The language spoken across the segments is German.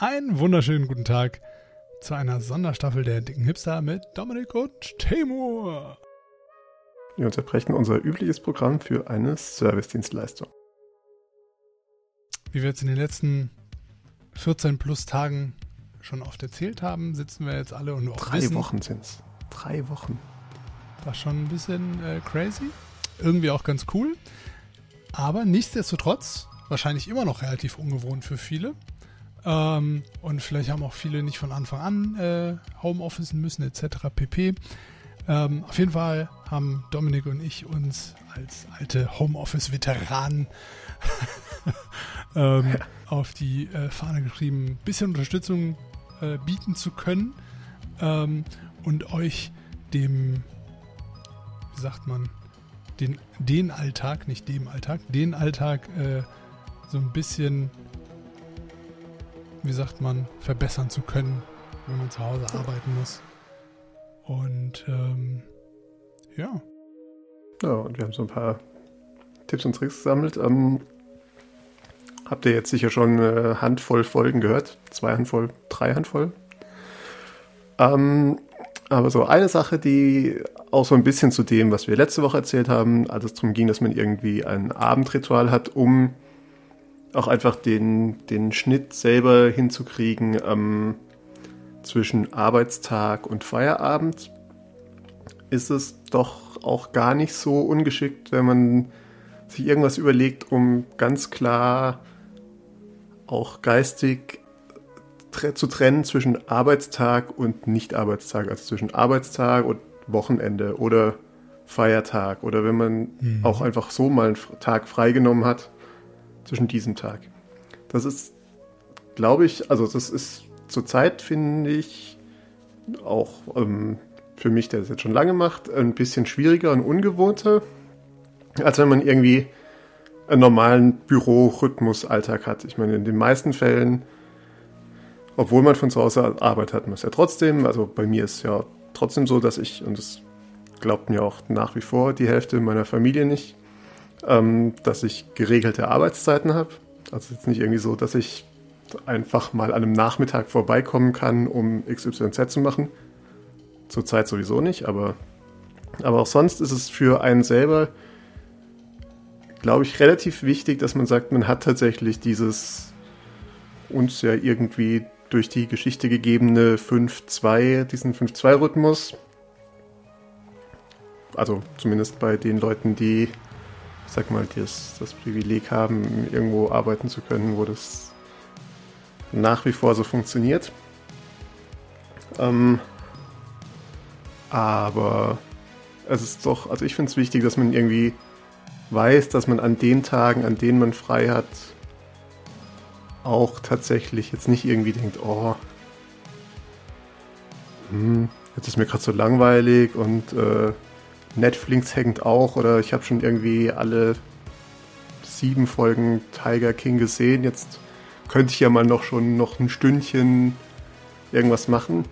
Einen wunderschönen guten Tag zu einer Sonderstaffel der Dicken Hipster mit Dominik und Temur. Wir unterbrechen unser übliches Programm für eine Servicedienstleistung. Wie wir jetzt in den letzten 14 plus Tagen schon oft erzählt haben, sitzen wir jetzt alle und auch Drei wissen, Wochen sind es. Drei Wochen. war schon ein bisschen äh, crazy. Irgendwie auch ganz cool. Aber nichtsdestotrotz wahrscheinlich immer noch relativ ungewohnt für viele. Ähm, und vielleicht haben auch viele nicht von Anfang an äh, Homeoffice müssen etc. pp. Ähm, auf jeden Fall haben Dominik und ich uns als alte Homeoffice-Veteranen ähm, auf die äh, Fahne geschrieben, ein bisschen Unterstützung äh, bieten zu können ähm, und euch dem, wie sagt man, den, den Alltag, nicht dem Alltag, den Alltag äh, so ein bisschen, wie sagt man, verbessern zu können, wenn man zu Hause arbeiten muss. Und ähm, ja, Ja, und wir haben so ein paar Tipps und Tricks gesammelt. Ähm, habt ihr jetzt sicher schon eine Handvoll Folgen gehört? Zwei Handvoll, drei Handvoll. Ähm, aber so eine Sache, die auch so ein bisschen zu dem, was wir letzte Woche erzählt haben, als es darum ging, dass man irgendwie ein Abendritual hat, um auch einfach den, den Schnitt selber hinzukriegen ähm, zwischen Arbeitstag und Feierabend, ist es doch auch gar nicht so ungeschickt, wenn man sich irgendwas überlegt, um ganz klar auch geistig zu trennen zwischen Arbeitstag und Nicht-Arbeitstag, also zwischen Arbeitstag und Wochenende oder Feiertag oder wenn man Mhm. auch einfach so mal einen Tag freigenommen hat zwischen diesem Tag. Das ist, glaube ich, also das ist zurzeit, finde ich, auch ähm, für mich, der das jetzt schon lange macht, ein bisschen schwieriger und ungewohnter, als wenn man irgendwie einen normalen Büro-Rhythmus-Alltag hat. Ich meine, in den meisten Fällen, obwohl man von zu Hause arbeitet, hat es ja trotzdem. Also bei mir ist ja trotzdem so, dass ich, und das glaubt mir auch nach wie vor die Hälfte meiner Familie nicht, ähm, dass ich geregelte Arbeitszeiten habe. Also jetzt nicht irgendwie so, dass ich einfach mal an einem Nachmittag vorbeikommen kann, um XYZ zu machen. Zurzeit sowieso nicht, aber, aber auch sonst ist es für einen selber, glaube ich, relativ wichtig, dass man sagt, man hat tatsächlich dieses uns ja irgendwie durch die Geschichte gegebene 5-2, diesen 5-2-Rhythmus. Also zumindest bei den Leuten, die, sag mal, das, das Privileg haben, irgendwo arbeiten zu können, wo das nach wie vor so funktioniert. Ähm, aber es ist doch, also ich finde es wichtig, dass man irgendwie weiß, dass man an den Tagen, an denen man frei hat, auch tatsächlich jetzt nicht irgendwie denkt, oh, hm, jetzt ist mir gerade so langweilig und äh, Netflix hängt auch oder ich habe schon irgendwie alle sieben Folgen Tiger King gesehen, jetzt könnte ich ja mal noch schon noch ein Stündchen irgendwas machen.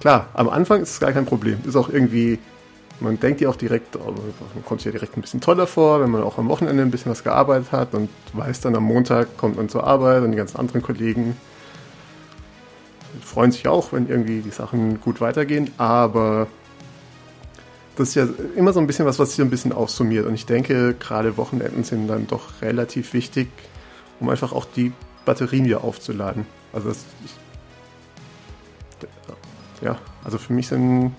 Klar, am Anfang ist es gar kein Problem. Ist auch irgendwie, man denkt ja auch direkt, oh, man kommt sich ja direkt ein bisschen toller vor, wenn man auch am Wochenende ein bisschen was gearbeitet hat und weiß dann am Montag kommt man zur Arbeit und die ganzen anderen Kollegen freuen sich auch, wenn irgendwie die Sachen gut weitergehen, aber das ist ja immer so ein bisschen was, was sich so ein bisschen aufsummiert und ich denke, gerade Wochenenden sind dann doch relativ wichtig, um einfach auch die Batterien wieder aufzuladen. Also das, ich, ja, also für mich sind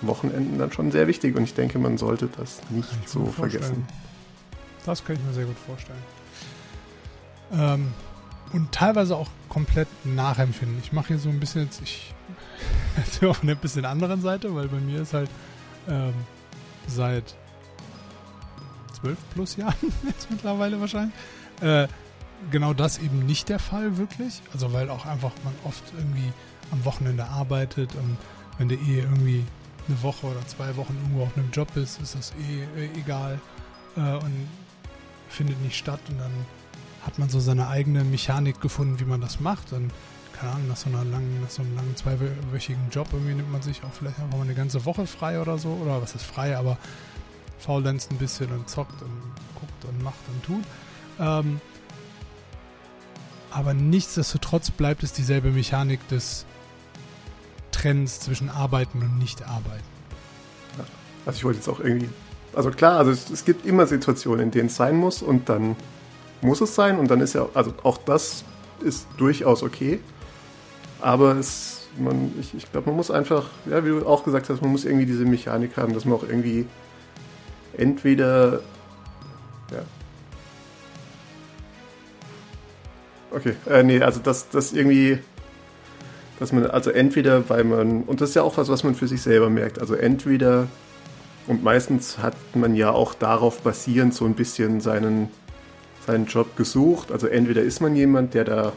Wochenenden dann schon sehr wichtig und ich denke, man sollte das nicht ich so vergessen. Das kann ich mir sehr gut vorstellen. Ähm, und teilweise auch komplett nachempfinden. Ich mache hier so ein bisschen jetzt, ich erzähle auf einer bisschen anderen Seite, weil bei mir ist halt ähm, seit zwölf plus Jahren jetzt mittlerweile wahrscheinlich äh, genau das eben nicht der Fall wirklich. Also weil auch einfach man oft irgendwie am Wochenende arbeitet und wenn du eh irgendwie eine Woche oder zwei Wochen irgendwo auf einem Job bist, ist das eh äh, egal äh, und findet nicht statt und dann hat man so seine eigene Mechanik gefunden, wie man das macht. Und keine Ahnung, nach so einer langen, nach so einem langen zweiwöchigen Job irgendwie nimmt man sich auch vielleicht einfach mal eine ganze Woche frei oder so. Oder was ist frei, aber faulenzt ein bisschen und zockt und guckt und macht und tut. Ähm, Aber nichtsdestotrotz bleibt es dieselbe Mechanik des Trends zwischen Arbeiten und Nicht-Arbeiten. Also ich wollte jetzt auch irgendwie, also klar, also es, es, gibt immer Situationen, in denen es sein muss und dann muss es sein und dann ist ja, also auch das ist durchaus okay. Aber es, man, ich, ich glaube, man muss einfach, ja, wie du auch gesagt hast, man muss irgendwie diese Mechanik haben, dass man auch irgendwie entweder, ja. Okay, äh, nee, also das, das irgendwie, dass man, also entweder, weil man, und das ist ja auch was, was man für sich selber merkt, also entweder, und meistens hat man ja auch darauf basierend so ein bisschen seinen, seinen Job gesucht, also entweder ist man jemand, der da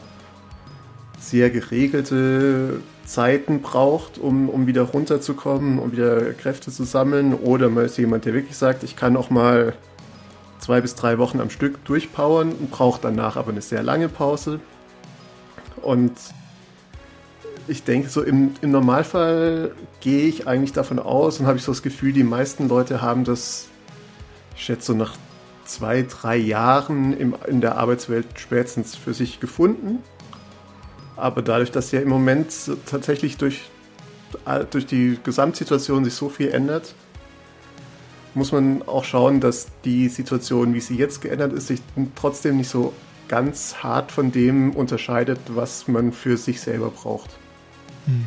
sehr geregelte Zeiten braucht, um, um wieder runterzukommen, um wieder Kräfte zu sammeln. Oder man ist jemand, der wirklich sagt, ich kann auch mal zwei bis drei Wochen am Stück durchpowern und braucht danach aber eine sehr lange Pause. Und ich denke, so im, im Normalfall gehe ich eigentlich davon aus und habe ich so das Gefühl, die meisten Leute haben das, ich schätze so nach zwei, drei Jahren im, in der Arbeitswelt spätestens für sich gefunden aber dadurch, dass ja im Moment tatsächlich durch, durch die Gesamtsituation sich so viel ändert, muss man auch schauen, dass die Situation, wie sie jetzt geändert ist, sich trotzdem nicht so ganz hart von dem unterscheidet, was man für sich selber braucht. Hm.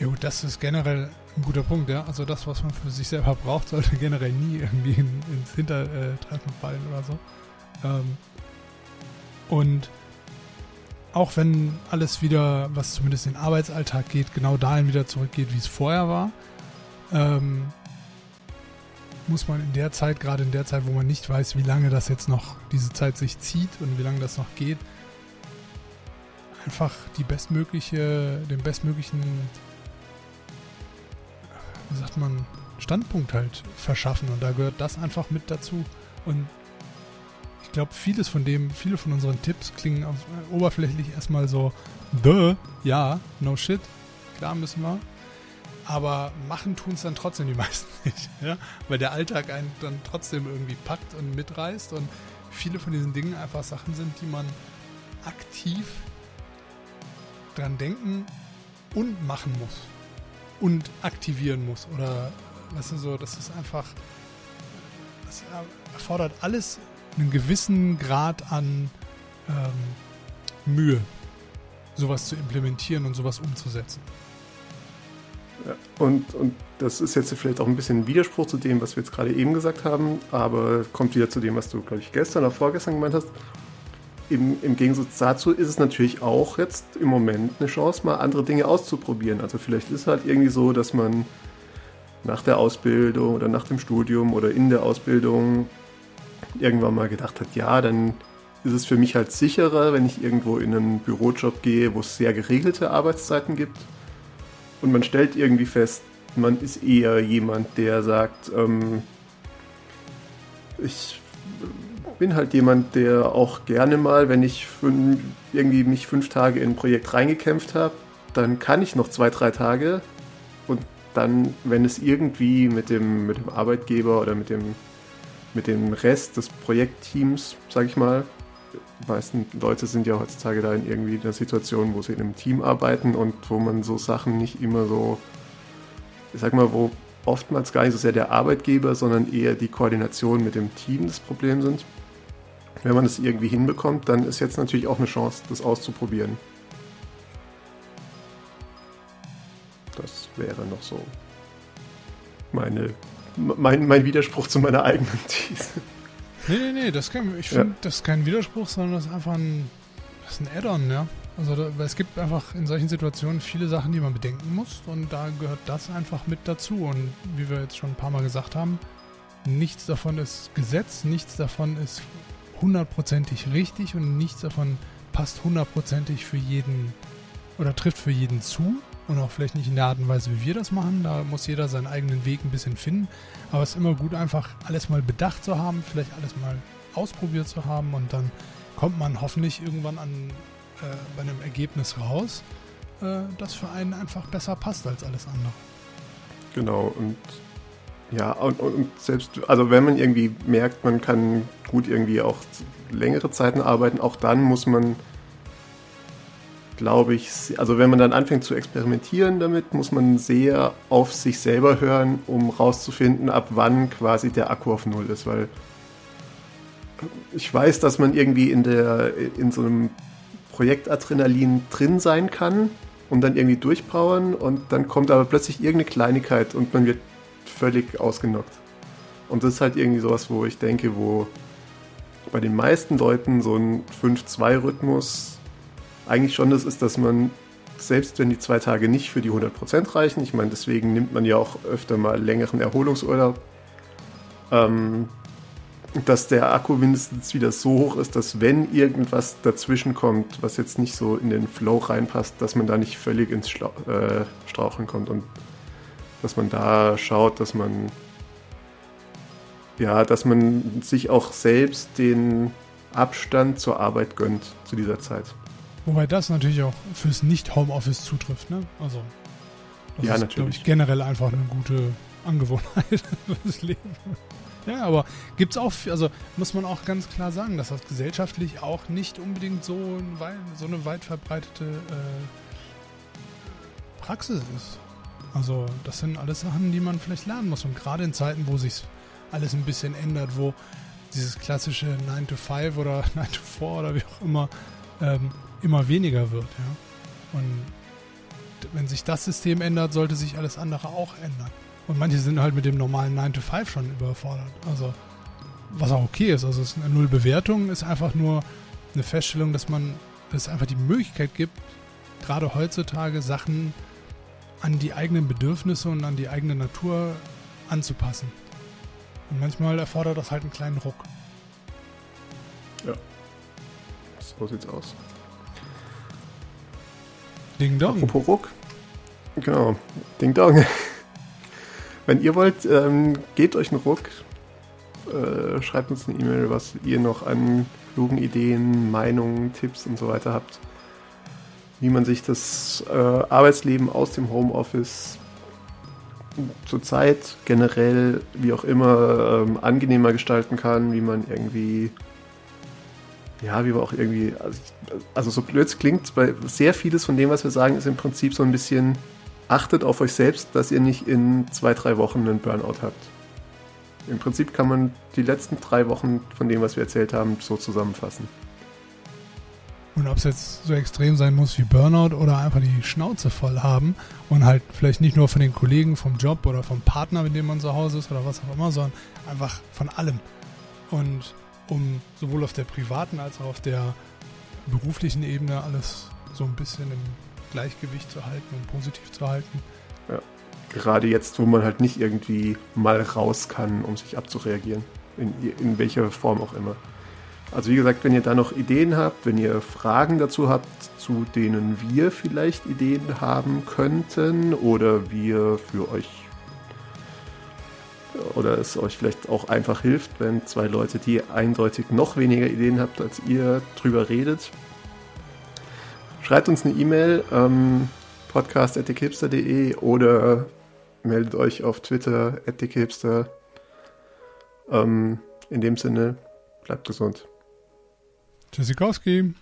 Ja gut, das ist generell ein guter Punkt, ja. Also das, was man für sich selber braucht, sollte generell nie irgendwie in, ins Hintertreffen fallen oder so. Ähm, und auch wenn alles wieder, was zumindest in den Arbeitsalltag geht, genau dahin wieder zurückgeht, wie es vorher war, ähm, muss man in der Zeit, gerade in der Zeit, wo man nicht weiß, wie lange das jetzt noch, diese Zeit sich zieht und wie lange das noch geht, einfach die bestmögliche, den bestmöglichen, wie sagt man, Standpunkt halt verschaffen. Und da gehört das einfach mit dazu. Und glaube, vieles von dem, viele von unseren Tipps klingen auf, äh, oberflächlich erstmal so, duh, ja, no shit, klar müssen wir. Aber machen tun es dann trotzdem die meisten nicht, ja? weil der Alltag einen dann trotzdem irgendwie packt und mitreißt und viele von diesen Dingen einfach Sachen sind, die man aktiv dran denken und machen muss und aktivieren muss oder weißt du so, das ist einfach das erfordert alles einen gewissen Grad an ähm, Mühe, sowas zu implementieren und sowas umzusetzen. Und, und das ist jetzt vielleicht auch ein bisschen ein Widerspruch zu dem, was wir jetzt gerade eben gesagt haben, aber kommt wieder zu dem, was du, glaube ich, gestern oder vorgestern gemeint hast. Im, Im Gegensatz dazu ist es natürlich auch jetzt im Moment eine Chance, mal andere Dinge auszuprobieren. Also vielleicht ist es halt irgendwie so, dass man nach der Ausbildung oder nach dem Studium oder in der Ausbildung irgendwann mal gedacht hat, ja, dann ist es für mich halt sicherer, wenn ich irgendwo in einen Bürojob gehe, wo es sehr geregelte Arbeitszeiten gibt. Und man stellt irgendwie fest, man ist eher jemand, der sagt, ähm, ich bin halt jemand, der auch gerne mal, wenn ich fünf, irgendwie mich fünf Tage in ein Projekt reingekämpft habe, dann kann ich noch zwei, drei Tage und dann, wenn es irgendwie mit dem, mit dem Arbeitgeber oder mit dem mit dem Rest des Projektteams, sage ich mal. Die meisten Leute sind ja heutzutage da in irgendwie der Situation, wo sie in einem Team arbeiten und wo man so Sachen nicht immer so, ich sag mal, wo oftmals gar nicht so sehr der Arbeitgeber, sondern eher die Koordination mit dem Team das Problem sind. Wenn man es irgendwie hinbekommt, dann ist jetzt natürlich auch eine Chance, das auszuprobieren. Das wäre noch so meine mein, mein Widerspruch zu meiner eigenen These. Nee, nee, nee, das kann, ich finde, ja. das ist kein Widerspruch, sondern das ist einfach ein, das ist ein Add-on, ja. Also da, es gibt einfach in solchen Situationen viele Sachen, die man bedenken muss und da gehört das einfach mit dazu. Und wie wir jetzt schon ein paar Mal gesagt haben, nichts davon ist Gesetz, nichts davon ist hundertprozentig richtig und nichts davon passt hundertprozentig für jeden oder trifft für jeden zu und auch vielleicht nicht in der Art und Weise, wie wir das machen. Da muss jeder seinen eigenen Weg ein bisschen finden. Aber es ist immer gut, einfach alles mal bedacht zu haben, vielleicht alles mal ausprobiert zu haben und dann kommt man hoffentlich irgendwann an äh, bei einem Ergebnis raus, äh, das für einen einfach besser passt als alles andere. Genau, und ja, und, und, selbst, also wenn man irgendwie merkt, man kann gut irgendwie auch längere Zeiten arbeiten, auch dann muss man glaube ich, also wenn man dann anfängt zu experimentieren damit, muss man sehr auf sich selber hören, um rauszufinden, ab wann quasi der Akku auf Null ist, weil ich weiß, dass man irgendwie in der in so einem Projekt Adrenalin drin sein kann und dann irgendwie durchpowern und dann kommt aber plötzlich irgendeine Kleinigkeit und man wird völlig ausgenockt. Und das ist halt irgendwie sowas, wo ich denke, wo bei den meisten Leuten so ein 5-2-Rhythmus eigentlich schon das ist, dass man, selbst wenn die zwei Tage nicht für die 100% reichen, ich meine, deswegen nimmt man ja auch öfter mal längeren Erholungsurlaub, ähm, dass der Akku mindestens wieder so hoch ist, dass wenn irgendwas dazwischen kommt, was jetzt nicht so in den Flow reinpasst, dass man da nicht völlig ins Schla äh, Straucheln kommt und dass man da schaut, dass man ja, dass man sich auch selbst den Abstand zur Arbeit gönnt zu dieser Zeit. Wobei das natürlich auch fürs Nicht-Homeoffice zutrifft, ne? Also, das ja, ist, natürlich. glaube ich, generell einfach eine gute Angewohnheit fürs Leben. Ja, aber gibt es auch, also muss man auch ganz klar sagen, dass das gesellschaftlich auch nicht unbedingt so, ein, so eine weit verbreitete äh, Praxis ist. Also das sind alles Sachen, die man vielleicht lernen muss. Und gerade in Zeiten, wo sich alles ein bisschen ändert, wo dieses klassische 9 to 5 oder 9 to 4 oder wie auch immer ähm, immer weniger wird. Ja? Und wenn sich das System ändert, sollte sich alles andere auch ändern. Und manche sind halt mit dem normalen 9 to 5 schon überfordert. Also, was auch okay ist. Also, es ist eine Null-Bewertung, ist einfach nur eine Feststellung, dass man, es einfach die Möglichkeit gibt, gerade heutzutage Sachen an die eigenen Bedürfnisse und an die eigene Natur anzupassen. Und manchmal erfordert das halt einen kleinen Ruck. Ja. So sieht's aus. Ding Dong. Apropos Ruck. Genau. Ding Dong. Wenn ihr wollt, ähm, gebt euch einen Ruck. Äh, schreibt uns eine E-Mail, was ihr noch an klugen Ideen, Meinungen, Tipps und so weiter habt. Wie man sich das äh, Arbeitsleben aus dem Homeoffice zurzeit generell, wie auch immer, ähm, angenehmer gestalten kann, wie man irgendwie, ja, wie man auch irgendwie, also, also so blöd es klingt, weil sehr vieles von dem, was wir sagen, ist im Prinzip so ein bisschen, achtet auf euch selbst, dass ihr nicht in zwei, drei Wochen einen Burnout habt. Im Prinzip kann man die letzten drei Wochen von dem, was wir erzählt haben, so zusammenfassen. Und ob es jetzt so extrem sein muss wie Burnout oder einfach die Schnauze voll haben und halt vielleicht nicht nur von den Kollegen vom Job oder vom Partner, mit dem man zu Hause ist oder was auch immer, sondern einfach von allem. Und um sowohl auf der privaten als auch auf der beruflichen Ebene alles so ein bisschen im Gleichgewicht zu halten und positiv zu halten. Ja. Gerade jetzt, wo man halt nicht irgendwie mal raus kann, um sich abzureagieren. In, in welcher Form auch immer. Also wie gesagt, wenn ihr da noch Ideen habt, wenn ihr Fragen dazu habt, zu denen wir vielleicht Ideen haben könnten oder wir für euch oder es euch vielleicht auch einfach hilft, wenn zwei Leute, die eindeutig noch weniger Ideen habt, als ihr drüber redet. Schreibt uns eine E-Mail, ähm, podcast.hipster.de oder meldet euch auf Twitter, hipster. Ähm, in dem Sinne, bleibt gesund. Tschüssikowski.